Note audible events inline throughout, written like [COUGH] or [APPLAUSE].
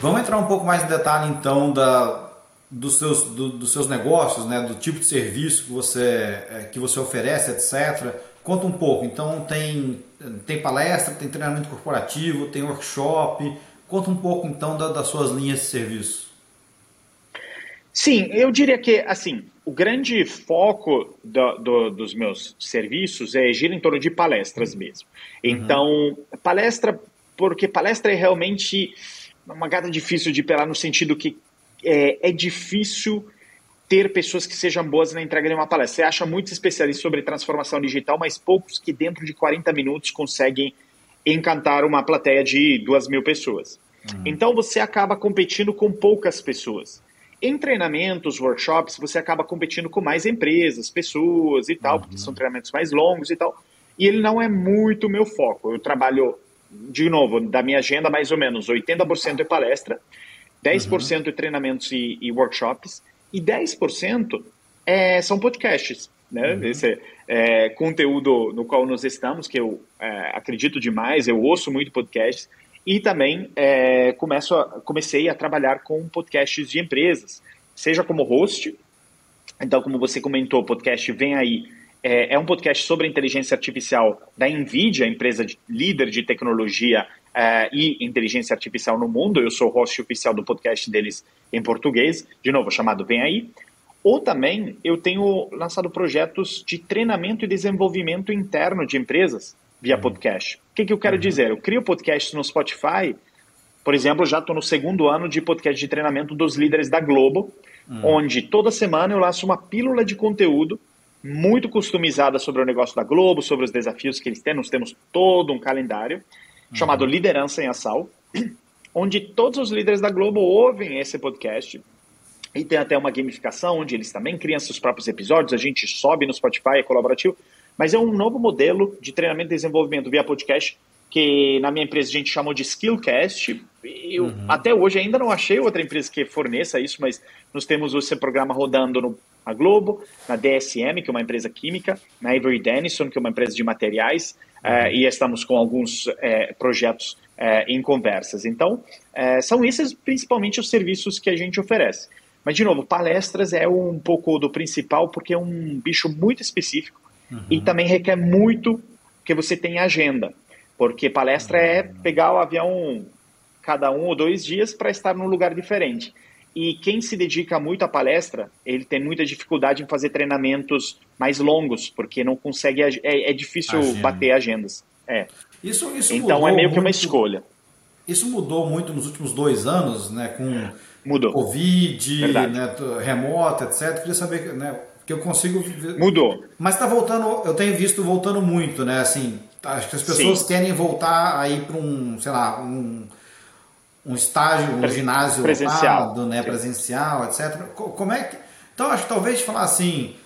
Vamos entrar um pouco mais em detalhe então da, dos, seus, do, dos seus negócios, né, do tipo de serviço que você, é, que você oferece, etc. Conta um pouco. Então tem, tem palestra, tem treinamento corporativo, tem workshop. Conta um pouco então da, das suas linhas de serviço. Sim, eu diria que assim o grande foco do, do, dos meus serviços é gira em torno de palestras mesmo. Então uhum. palestra porque palestra é realmente uma gata difícil de pelar no sentido que é, é difícil ter pessoas que sejam boas na entrega de uma palestra. Você acha muitos especialistas sobre transformação digital, mas poucos que dentro de 40 minutos conseguem encantar uma plateia de duas mil pessoas. Uhum. Então você acaba competindo com poucas pessoas. Em treinamentos, workshops, você acaba competindo com mais empresas, pessoas e tal, uhum. porque são treinamentos mais longos e tal. E ele não é muito meu foco. Eu trabalho de novo, da minha agenda, mais ou menos 80% é palestra, 10% uhum. é treinamentos e, e, workshops, e 10% é, são podcasts. Né? Uhum. Esse é, conteúdo no qual nós estamos, que eu é, acredito demais, eu ouço muito podcasts, e também é, começo a, comecei a trabalhar com podcasts de empresas, seja como host, então, como você comentou, o podcast vem aí é, é um podcast sobre inteligência artificial da NVIDIA, empresa de, líder de tecnologia é, e inteligência artificial no mundo. Eu sou host oficial do podcast deles em português, de novo, chamado Vem Aí. Ou também eu tenho lançado projetos de treinamento e desenvolvimento interno de empresas via uhum. podcast. O que, que eu quero uhum. dizer? Eu crio podcasts no Spotify, por exemplo, já estou no segundo ano de podcast de treinamento dos líderes da Globo, uhum. onde toda semana eu lanço uma pílula de conteúdo muito customizada sobre o negócio da Globo, sobre os desafios que eles têm. Nós temos todo um calendário uhum. chamado Liderança em Ação, [CLEARS THROAT] onde todos os líderes da Globo ouvem esse podcast. E tem até uma gamificação onde eles também criam seus próprios episódios, a gente sobe no Spotify, é colaborativo. Mas é um novo modelo de treinamento e desenvolvimento via podcast que na minha empresa a gente chamou de Skillcast. Eu uhum. até hoje ainda não achei outra empresa que forneça isso, mas nós temos esse programa rodando no a Globo, na DSM, que é uma empresa química, na Avery Dennison, que é uma empresa de materiais, uh, e estamos com alguns uh, projetos uh, em conversas. Então, são esses principalmente os serviços que a gente oferece. Mas, de novo, palestras é um pouco do principal, porque é um bicho muito específico uhum. e também requer muito que você tenha agenda, porque palestra é uhum. pegar o avião cada um ou dois dias para estar num lugar diferente. E quem se dedica muito à palestra, ele tem muita dificuldade em fazer treinamentos mais longos, porque não consegue, é, é difícil Agenda. bater agendas. É. Isso, isso então é meio que uma escolha. Isso mudou muito nos últimos dois anos, né? Com mudou. Covid, né, remoto, etc. Queria saber, né? Que eu consigo. Mudou. Mas está voltando, eu tenho visto voltando muito, né? Assim, acho que as pessoas Sim. querem voltar aí para um, sei lá, um um estágio, um ginásio presencial, lotado, né, presencial, etc. Como é que, então acho que talvez falar assim,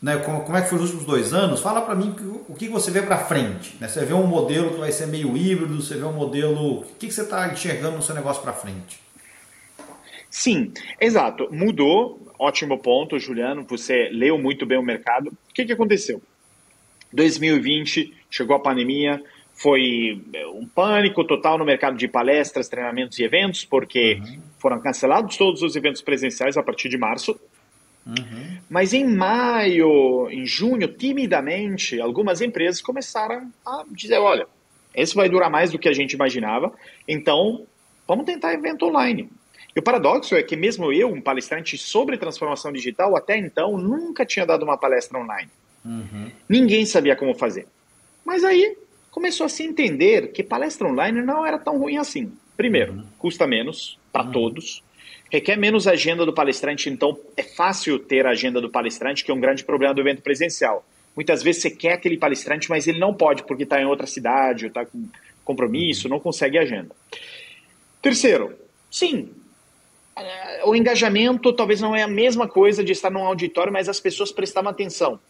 né, como, como é que foi os últimos dois anos, fala para mim o que você vê para frente. Né? Você vê um modelo que vai ser meio híbrido, você vê um modelo, o que, que você está enxergando no seu negócio para frente? Sim, exato. Mudou, ótimo ponto, Juliano. Você leu muito bem o mercado. O que, que aconteceu? 2020 chegou a pandemia, foi é, um pânico total no mercado de palestras, treinamentos e eventos, porque uhum. foram cancelados todos os eventos presenciais a partir de março. Uhum. Mas em maio, em junho, timidamente, algumas empresas começaram a dizer: olha, esse vai durar mais do que a gente imaginava, então vamos tentar evento online. E o paradoxo é que mesmo eu, um palestrante sobre transformação digital, até então nunca tinha dado uma palestra online. Uhum. Ninguém sabia como fazer. Mas aí começou a se entender que palestra online não era tão ruim assim. Primeiro, uhum. custa menos para uhum. todos, requer menos agenda do palestrante, então é fácil ter a agenda do palestrante, que é um grande problema do evento presencial. Muitas vezes você quer aquele palestrante, mas ele não pode porque está em outra cidade, ou está com compromisso, uhum. não consegue agenda. Terceiro, sim, eh, o engajamento talvez não é a mesma coisa de estar num auditório, mas as pessoas prestavam atenção.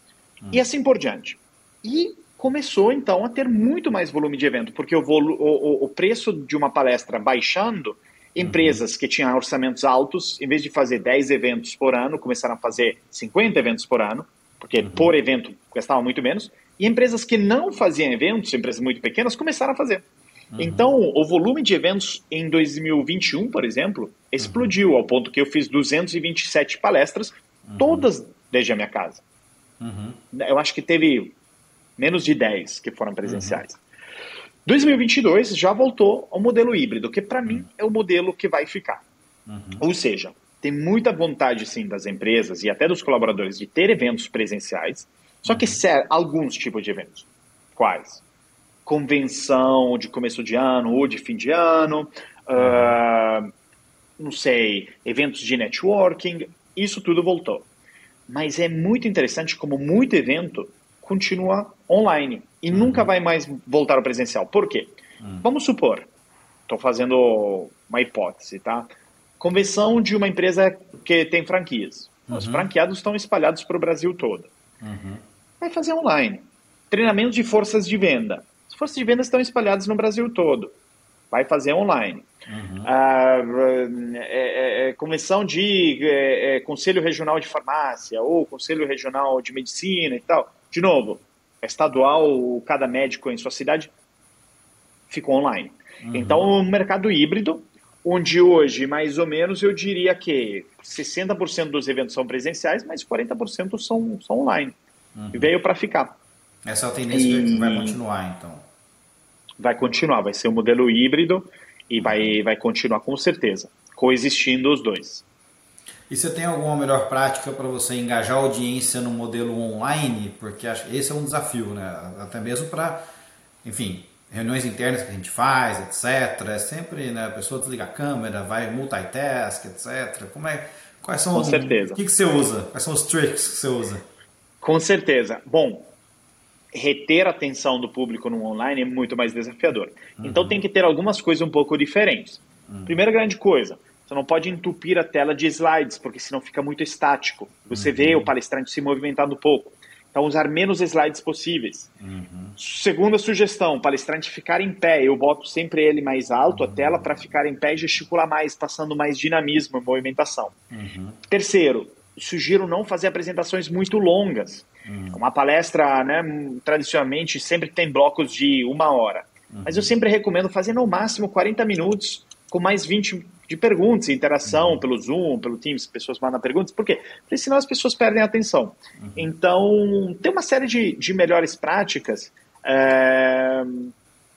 E assim por diante. E começou então a ter muito mais volume de evento, porque o, o, o preço de uma palestra baixando, empresas uhum. que tinham orçamentos altos, em vez de fazer 10 eventos por ano, começaram a fazer 50 eventos por ano, porque uhum. por evento gastavam muito menos, e empresas que não faziam eventos, empresas muito pequenas, começaram a fazer. Uhum. Então, o volume de eventos em 2021, por exemplo, explodiu uhum. ao ponto que eu fiz 227 palestras, uhum. todas desde a minha casa. Uhum. Eu acho que teve menos de 10 que foram presenciais. 2022 uhum. já voltou ao modelo híbrido, que para mim é o modelo que vai ficar. Uhum. Ou seja, tem muita vontade sim das empresas e até dos colaboradores de ter eventos presenciais, só que ser alguns tipos de eventos. Quais? Convenção de começo de ano ou de fim de ano, uh, não sei, eventos de networking, isso tudo voltou. Mas é muito interessante como muito evento continua online e uhum. nunca vai mais voltar ao presencial. Por quê? Uhum. Vamos supor, estou fazendo uma hipótese, tá? Convenção de uma empresa que tem franquias. Uhum. Os franqueados estão espalhados para o Brasil todo. Uhum. Vai fazer online. Treinamento de forças de venda. As forças de venda estão espalhadas no Brasil todo. Vai fazer online. Uhum. Ah, é, é, é convenção de é, é, Conselho Regional de Farmácia ou Conselho Regional de Medicina e tal. De novo, é estadual, cada médico em sua cidade ficou online. Uhum. Então, o mercado híbrido, onde hoje, mais ou menos, eu diria que 60% dos eventos são presenciais, mas 40% são, são online. Uhum. E veio para ficar. Essa é a tendência e... que vai continuar, então. Vai continuar, vai ser um modelo híbrido e vai, vai continuar com certeza, coexistindo os dois. E você tem alguma melhor prática para você engajar a audiência no modelo online? Porque esse é um desafio, né? Até mesmo para, enfim, reuniões internas que a gente faz, etc. É sempre, né, a pessoa desliga a câmera, vai multitask, etc. Como é, quais são Com certeza. O que, que você usa? Quais são os tricks que você usa? Com certeza. Bom, reter a atenção do público no online é muito mais desafiador. Uhum. Então tem que ter algumas coisas um pouco diferentes. Uhum. Primeira grande coisa, você não pode entupir a tela de slides, porque senão fica muito estático. Você uhum. vê o palestrante se movimentando pouco. Então, usar menos slides possíveis. Uhum. Segunda sugestão, palestrante ficar em pé. Eu boto sempre ele mais alto, a tela, para ficar em pé e gesticular mais, passando mais dinamismo e movimentação. Uhum. Terceiro, sugiro não fazer apresentações muito longas. Uhum. Uma palestra, né, tradicionalmente, sempre tem blocos de uma hora. Uhum. Mas eu sempre recomendo fazer no máximo 40 minutos, com mais 20 de perguntas, interação uhum. pelo Zoom, pelo Teams, pessoas mandam perguntas. Por quê? Porque senão as pessoas perdem a atenção. Uhum. Então, tem uma série de, de melhores práticas. É...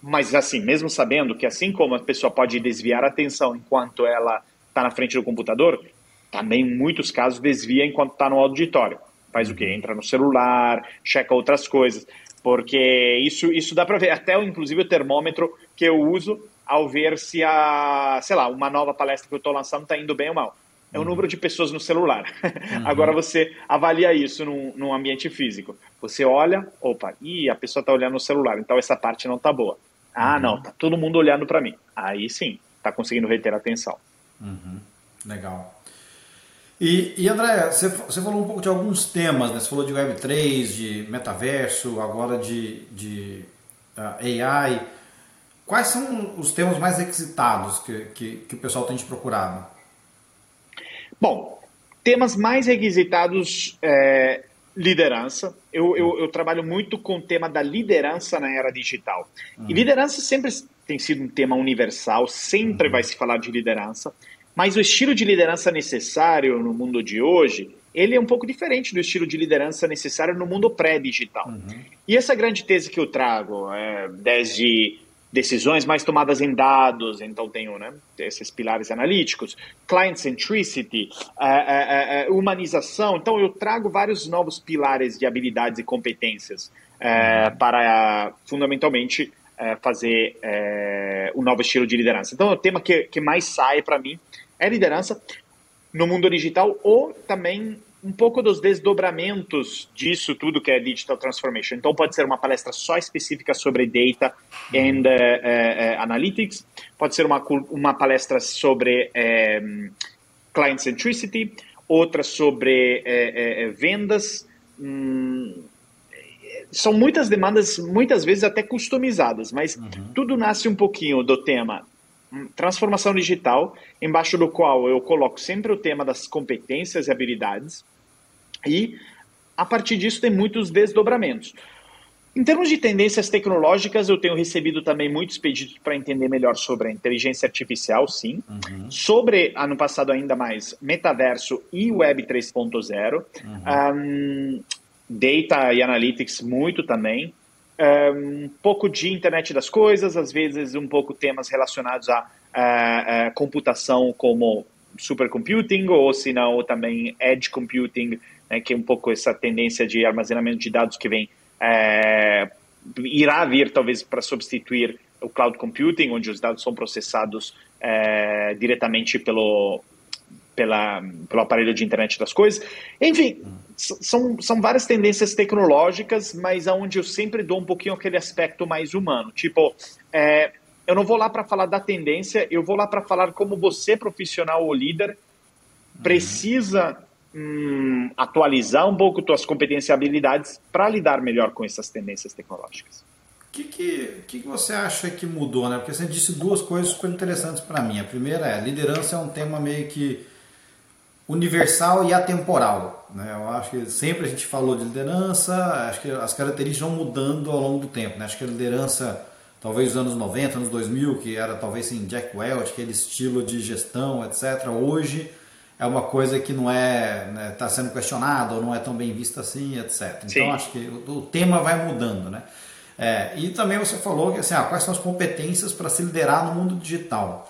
Mas, assim, mesmo sabendo que assim como a pessoa pode desviar a atenção enquanto ela está na frente do computador, também em muitos casos desvia enquanto está no auditório. Faz o quê? Uhum. Entra no celular, checa outras coisas, porque isso, isso dá para ver. Até, inclusive, o termômetro que eu uso ao ver se a, sei lá, uma nova palestra que eu estou lançando está indo bem ou mal. É o uhum. número de pessoas no celular. [LAUGHS] Uhum. Agora você avalia isso num, num, ambiente físico. Você olha, opa, e a pessoa está olhando no celular, então essa parte não está boa. Ah, uhum. não, tá todo mundo olhando para mim. Aí sim, está conseguindo reter a atenção. Uhum. Legal. E, e André, você, você falou um pouco de alguns temas, né? Você falou de Web3, de metaverso, agora de, de uh, ah, AI. Quais são os temas mais requisitados que, que, que, o pessoal tem te procurado? Bom, temas mais requisitados é liderança. Eu, eu, eu, trabalho muito com o tema da liderança na era digital. Uhum. E liderança sempre tem sido um tema universal, sempre uhum. vai se falar de liderança. Mas o estilo de liderança necessário no mundo de hoje, ele é um pouco diferente do estilo de liderança necessário no mundo pré-digital. Uhum. E essa grande tese que eu trago, é, desde decisões mais tomadas em dados, então tenho né, esses pilares analíticos, client centricity, uh, uh, uh, humanização, então eu trago vários novos pilares de habilidades e competências uhum. para fundamentalmente fazer um novo estilo de liderança. Então, o tema que, que mais sai para mim é liderança no mundo digital ou também um pouco dos desdobramentos disso tudo que é digital transformation. Então pode ser uma palestra só específica sobre data and uh, uh, analytics, pode ser uma, uma palestra sobre um, client centricity, outra sobre uh, vendas. Hum, são muitas demandas, muitas vezes até customizadas, mas uhum. tudo nasce um pouquinho do tema transformação digital, embaixo do qual eu coloco sempre o tema das competências e habilidades, e a partir disso tem muitos desdobramentos. Em termos de tendências tecnológicas, eu tenho recebido também muitos pedidos para entender melhor sobre a inteligência artificial, sim. Uhum. Sobre, ano passado ainda mais, metaverso e web 3.0. Uhum. Um, data e analytics muito também. Um pouco de internet das coisas, às vezes um pouco temas relacionados à, à, à computação como supercomputing, ou se não, também edge computing, né, que é um pouco essa tendência de armazenamento de dados que vem é, irá vir talvez para substituir o cloud computing, onde os dados são processados é, diretamente pelo, pela, pelo aparelho de internet das coisas. Enfim, são, são várias tendências tecnológicas, mas aonde eu sempre dou um pouquinho aquele aspecto mais humano. Tipo, é, eu não vou lá para falar da tendência, eu vou lá para falar como você, profissional ou líder, precisa hum, atualizar um pouco suas competências e habilidades para lidar melhor com essas tendências tecnológicas. O que, que, que, você acha que mudou, né? Porque você disse duas coisas super interessantes para mim. A primeira é, liderança é um tema meio que universal e atemporal. Né? Eu acho que sempre a gente falou de liderança, acho que as características vão mudando ao longo do tempo. Né? Acho que a liderança, talvez nos anos 90, anos 2000, que era talvez assim, Jack Welch, aquele estilo de gestão, etc. Hoje é uma coisa que não é está né, tá sendo questionada ou não é tão bem vista assim, etc. Então Sim. acho que o, o, tema vai mudando, né? É, e também você falou que assim, ah, quais são as competências para se liderar no mundo digital.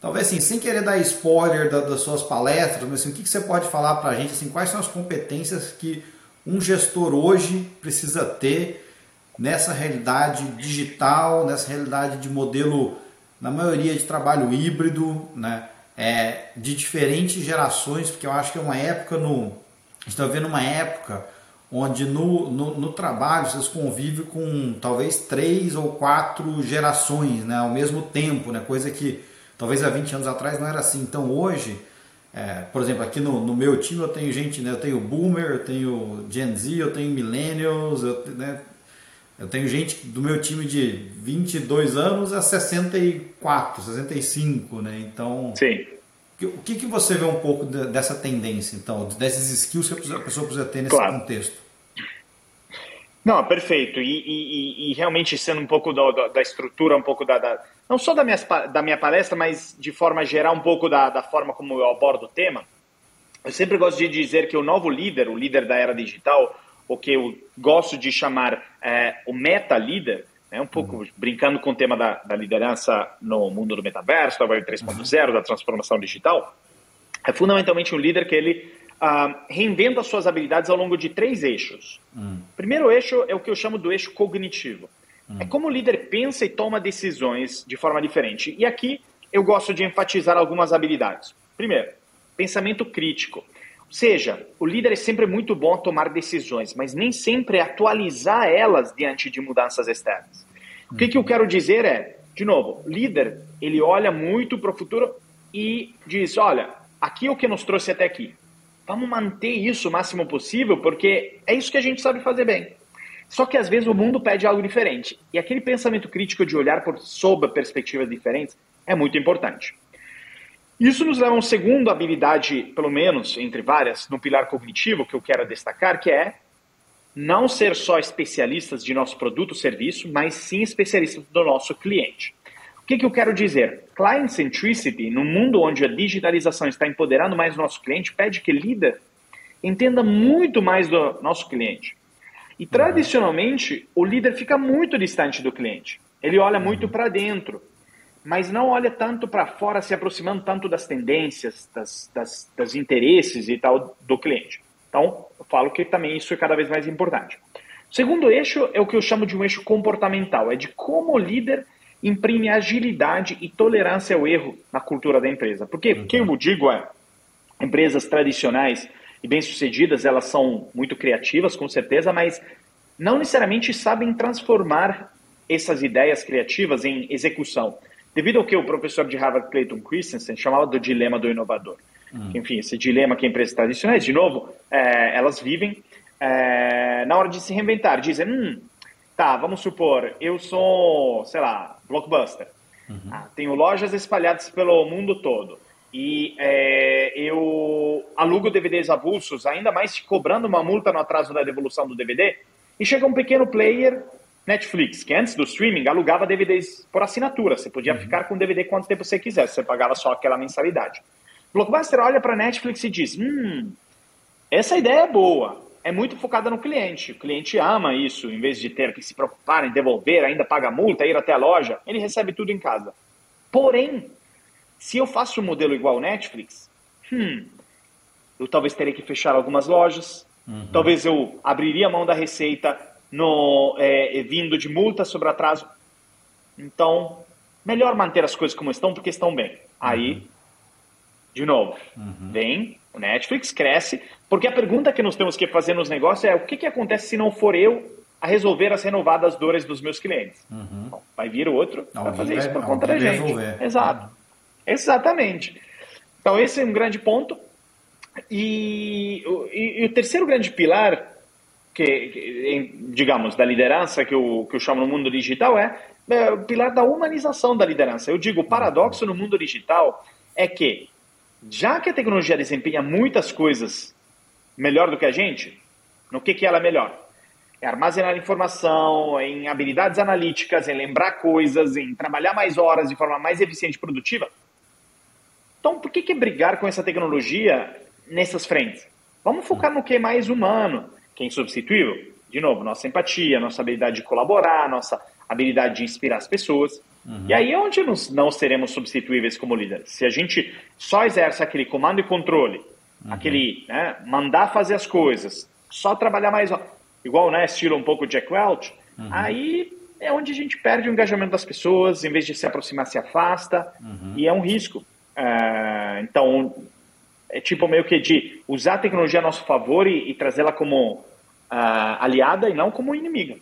Talvez assim, sem querer dar spoiler da, das suas palestras, mas assim, o que, que você pode falar para a gente? Assim, quais são as competências que um gestor hoje precisa ter nessa realidade digital, nessa realidade de modelo, na maioria de trabalho híbrido, né? é, de diferentes gerações, porque eu acho que é uma época no. Está vendo uma época onde no, no, no, trabalho vocês convivem com talvez três ou quatro gerações né, ao mesmo tempo, né, coisa que talvez há 20 anos atrás não era assim. Então hoje, é, por exemplo, aqui no, no, meu time eu tenho gente, né, eu tenho Boomer, eu tenho Gen Z, eu tenho Millennials, eu, né, eu tenho gente do meu time de 22 anos a 64, 65, né? Então. Sim. O que, que você vê um pouco dessa tendência, então, dessas skills que a pessoa precisa ter nesse claro. contexto? Não, perfeito. E, e, e, realmente sendo um pouco da, da estrutura, um pouco da, da, não só da minha, da minha palestra, mas de forma geral um pouco da, da forma como eu abordo o tema. Eu sempre gosto de dizer que o novo líder, o líder da era digital, o que eu gosto de chamar é, o meta-líder, né, um pouco uhum. brincando com o tema da, da, liderança no mundo do metaverso, da Web 3.0, uhum. da transformação digital, é fundamentalmente um líder que ele uh, reinventa suas habilidades ao longo de três eixos. Uhum. O primeiro eixo é o que eu chamo do eixo cognitivo. É como o líder pensa e toma decisões de forma diferente. E aqui eu gosto de enfatizar algumas habilidades. Primeiro, pensamento crítico seja, o líder é sempre muito bom a tomar decisões, mas nem sempre é atualizar elas diante de mudanças externas. O que, que eu quero dizer é, de novo, líder, ele olha muito para o futuro e diz, olha, aqui é o que nos trouxe até aqui. Vamos manter isso o máximo possível, porque é isso que a gente sabe fazer bem. Só que às vezes o mundo pede algo diferente. E aquele pensamento crítico de olhar por sob perspectivas diferentes é muito importante. Isso nos leva a uma segunda habilidade, pelo menos entre várias, no pilar cognitivo que eu quero destacar, que é não ser só especialistas de nosso produto ou serviço, mas sim especialistas do nosso cliente. O que, que eu quero dizer? Client centricity, no mundo onde a digitalização está empoderando mais o nosso cliente, pede que líder entenda muito mais do nosso cliente. E tradicionalmente, o líder fica muito distante do cliente. Ele olha muito para dentro mas não olha tanto para fora, se aproximando tanto das tendências, das, das, das, interesses e tal do cliente. Então, eu falo que também isso é cada vez mais importante. O segundo eixo é o que eu chamo de um eixo comportamental, é de como o líder imprime agilidade e tolerância ao erro na cultura da empresa. Porque o que eu digo é, empresas tradicionais e bem-sucedidas, elas são muito criativas, com certeza, mas não necessariamente sabem transformar essas ideias criativas em execução devido ao que o professor de Harvard, Clayton Christensen, chamava do dilema do inovador. Hum. Enfim, esse dilema que empresas tradicionais, de novo, é, elas vivem é, na hora de se reinventar. Dizem, hum, tá, vamos supor, eu sou, sei lá, blockbuster. Uhum. Ah, tenho lojas espalhadas pelo mundo todo. E é, eu alugo DVDs avulsos, ainda mais cobrando uma multa no atraso da devolução do DVD. E chega um pequeno player, Netflix, que antes do streaming alugava DVDs por assinatura. Você podia uhum. ficar com o DVD quanto tempo você quisesse, você pagava só aquela mensalidade. Blockbuster olha para Netflix e diz: Hum, essa ideia é boa, é muito focada no cliente. O cliente ama isso, em vez de ter que se preocupar em devolver, ainda paga multa, ir até a loja, ele recebe tudo em casa. Porém, se eu faço um modelo igual ao Netflix, hum, eu talvez teria que fechar algumas lojas, uhum. talvez eu abriria a mão da receita no é, vindo de multa sobre atraso. Então, melhor manter as coisas como estão, porque estão bem. Aí, uhum. de novo, uhum. vem o Netflix, cresce, porque a pergunta que nós temos que fazer nos negócios é o que, que acontece se não for eu a resolver as renovadas dores dos meus clientes? Uhum. Bom, vai vir outro para fazer isso por conta da gente. Resolver. Exato. Exatamente. Então, esse é um grande ponto. E, e, e o terceiro grande pilar, que, que, digamos, da liderança que eu, que eu chamo no mundo digital é, é o pilar da humanização da liderança. Eu digo, o paradoxo no mundo digital é que, já que a tecnologia desempenha muitas coisas melhor do que a gente, no que, que ela é melhor? É armazenar informação, em habilidades analíticas, em lembrar coisas, em trabalhar mais horas de forma mais eficiente e produtiva. Então, por que, que brigar com essa tecnologia nessas frentes? Vamos focar no que é mais humano, que é insubstituível. De novo, nossa empatia, nossa habilidade de colaborar, nossa habilidade de inspirar as pessoas. Uhum. E aí é onde nós não seremos substituíveis como líderes. Se a gente só exerce aquele comando e controle, uhum. aquele né, mandar fazer as coisas, só trabalhar mais, igual, né, estilo um pouco Jack Welch, uhum. aí é onde a gente perde o engajamento das pessoas, em vez de se aproximar, se afasta, uhum. e é um risco. Uh, então, é tipo meio que de usar a tecnologia a nosso favor e, e trazê-la como uh, aliada e não como inimiga.